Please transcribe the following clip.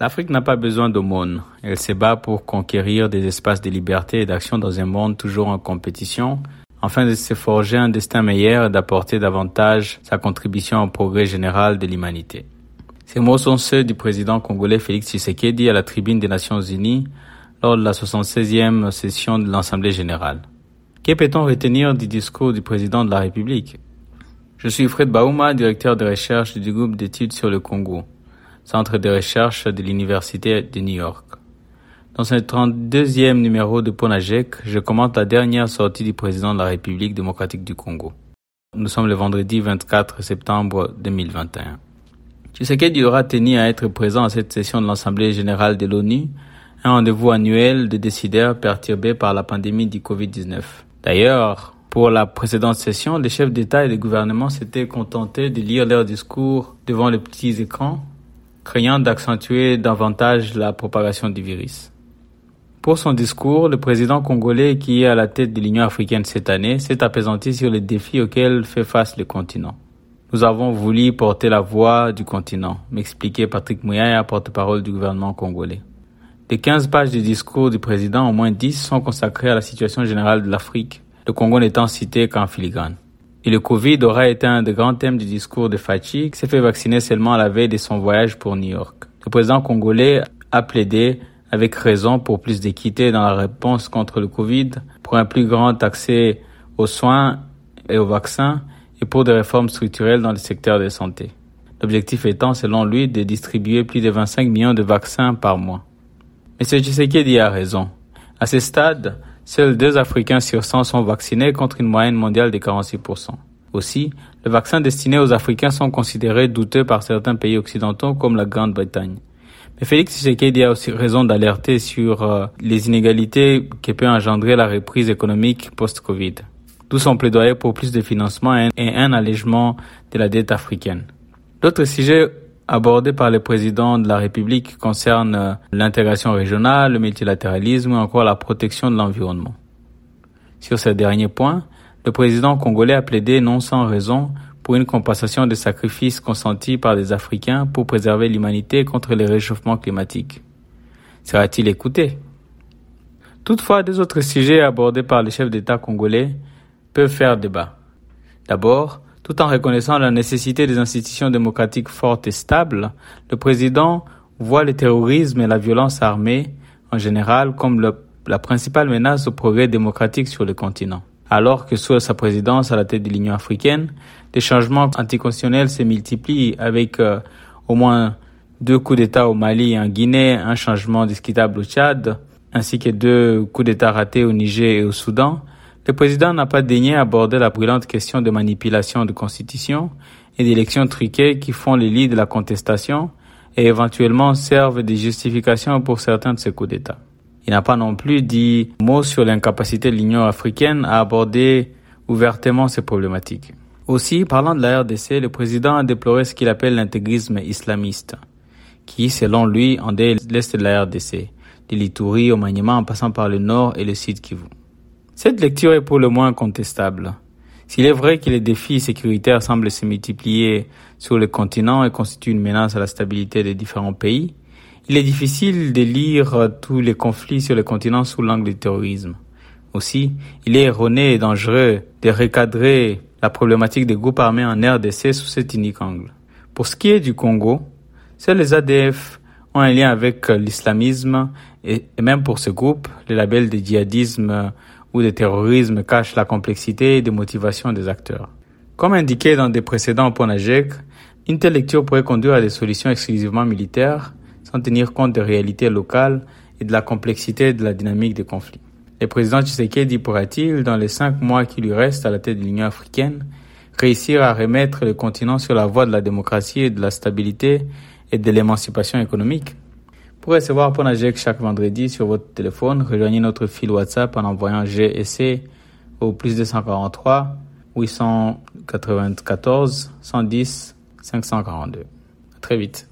L'Afrique n'a pas besoin d'aumône. Elle se bat pour conquérir des espaces de liberté et d'action dans un monde toujours en compétition, afin de se forger un destin meilleur et d'apporter davantage sa contribution au progrès général de l'humanité. Ces mots sont ceux du président congolais Félix Tshisekedi à la tribune des Nations Unies lors de la 76e session de l'Assemblée générale. Que peut-on retenir du discours du président de la République? Je suis Fred Bauma, directeur de recherche du groupe d'études sur le Congo centre de recherche de l'Université de New York. Dans ce 32e numéro de Ponajek, je commente la dernière sortie du président de la République démocratique du Congo. Nous sommes le vendredi 24 septembre 2021. Tshisekedi aura tenu à être présent à cette session de l'Assemblée générale de l'ONU, un rendez-vous annuel de décideurs perturbés par la pandémie du Covid-19. D'ailleurs, pour la précédente session, les chefs d'État et de gouvernement s'étaient contentés de lire leurs discours devant les petits écrans craignant d'accentuer davantage la propagation du virus. Pour son discours, le président congolais qui est à la tête de l'Union africaine cette année s'est apaisanti sur les défis auxquels fait face le continent. Nous avons voulu porter la voix du continent, m'expliquait Patrick Mouyaya, porte-parole du gouvernement congolais. Des 15 pages du discours du président, au moins 10 sont consacrées à la situation générale de l'Afrique, le Congo n'étant cité qu'en filigrane. Et le Covid aura été un des grands thèmes du discours de Fachi, qui s'est fait vacciner seulement à la veille de son voyage pour New York. Le président congolais a plaidé avec raison pour plus d'équité dans la réponse contre le Covid, pour un plus grand accès aux soins et aux vaccins et pour des réformes structurelles dans le secteur de santé. L'objectif étant, selon lui, de distribuer plus de 25 millions de vaccins par mois. Mais ce Tshisekedi a raison. À ce stade, Seuls deux Africains sur 100 sont vaccinés contre une moyenne mondiale de 46%. Aussi, les vaccins destinés aux Africains sont considérés douteux par certains pays occidentaux comme la Grande-Bretagne. Mais Félix Tshisekedi a aussi raison d'alerter sur euh, les inégalités que peut engendrer la reprise économique post-Covid. D'où son plaidoyer pour plus de financement et un allègement de la dette africaine. D'autres sujets abordés par le président de la République concernent euh, l'intégration régionale, le multilatéralisme ou encore la protection de l'environnement. Sur ces derniers points, le président congolais a plaidé non sans raison pour une compensation des sacrifices consentis par les Africains pour préserver l'humanité contre le réchauffement climatique. Sera-t-il écouté? Toutefois, deux autres sujets abordés par les chefs d'État congolais peuvent faire débat. D'abord, tout en reconnaissant la nécessité des institutions démocratiques fortes et stables, le président voit le terrorisme et la violence armée en général comme la principale menace au progrès démocratique sur le continent. Alors que sous sa présidence à la tête de l'Union africaine, des changements anticonstitutionnels se multiplient avec euh, au moins deux coups d'État au Mali et en Guinée, un changement discutable au Tchad, ainsi que deux coups d'État ratés au Niger et au Soudan, le président n'a pas daigné aborder la brûlante question de manipulation de constitution et d'élections truquées qui font le lit de la contestation et éventuellement servent de justification pour certains de ces coups d'État. Il n'a pas non plus dit mot sur l'incapacité de l'Union africaine à aborder ouvertement ces problématiques. Aussi, parlant de la RDC, le président a déploré ce qu'il appelle l'intégrisme islamiste, qui, selon lui, endait l'est de la RDC, de l'Itourie au Maniema en passant par le nord et le sud Kivu. Cette lecture est pour le moins contestable. S'il est vrai que les défis sécuritaires semblent se multiplier sur le continent et constituent une menace à la stabilité des différents pays, il est difficile de lire tous les conflits sur le continent sous l'angle du terrorisme. Aussi, il est erroné et dangereux de recadrer la problématique des groupes armés en RDC sous cet unique angle. Pour ce qui est du Congo, seuls les ADF ont un lien avec l'islamisme et même pour ce groupe, le label de djihadisme ou de terrorisme cache la complexité des motivations des acteurs. Comme indiqué dans des précédents PONAGEC, une telle lecture pourrait conduire à des solutions exclusivement militaires sans tenir compte des réalités locales et de la complexité de la dynamique des conflits. Le président Tshisekedi pourra-t-il, dans les cinq mois qui lui restent à la tête de l'Union africaine, réussir à remettre le continent sur la voie de la démocratie et de la stabilité et de l'émancipation économique? Pour recevoir Ponajek chaque vendredi sur votre téléphone, rejoignez notre fil WhatsApp en envoyant GSC au plus 243 894 110 542. À très vite.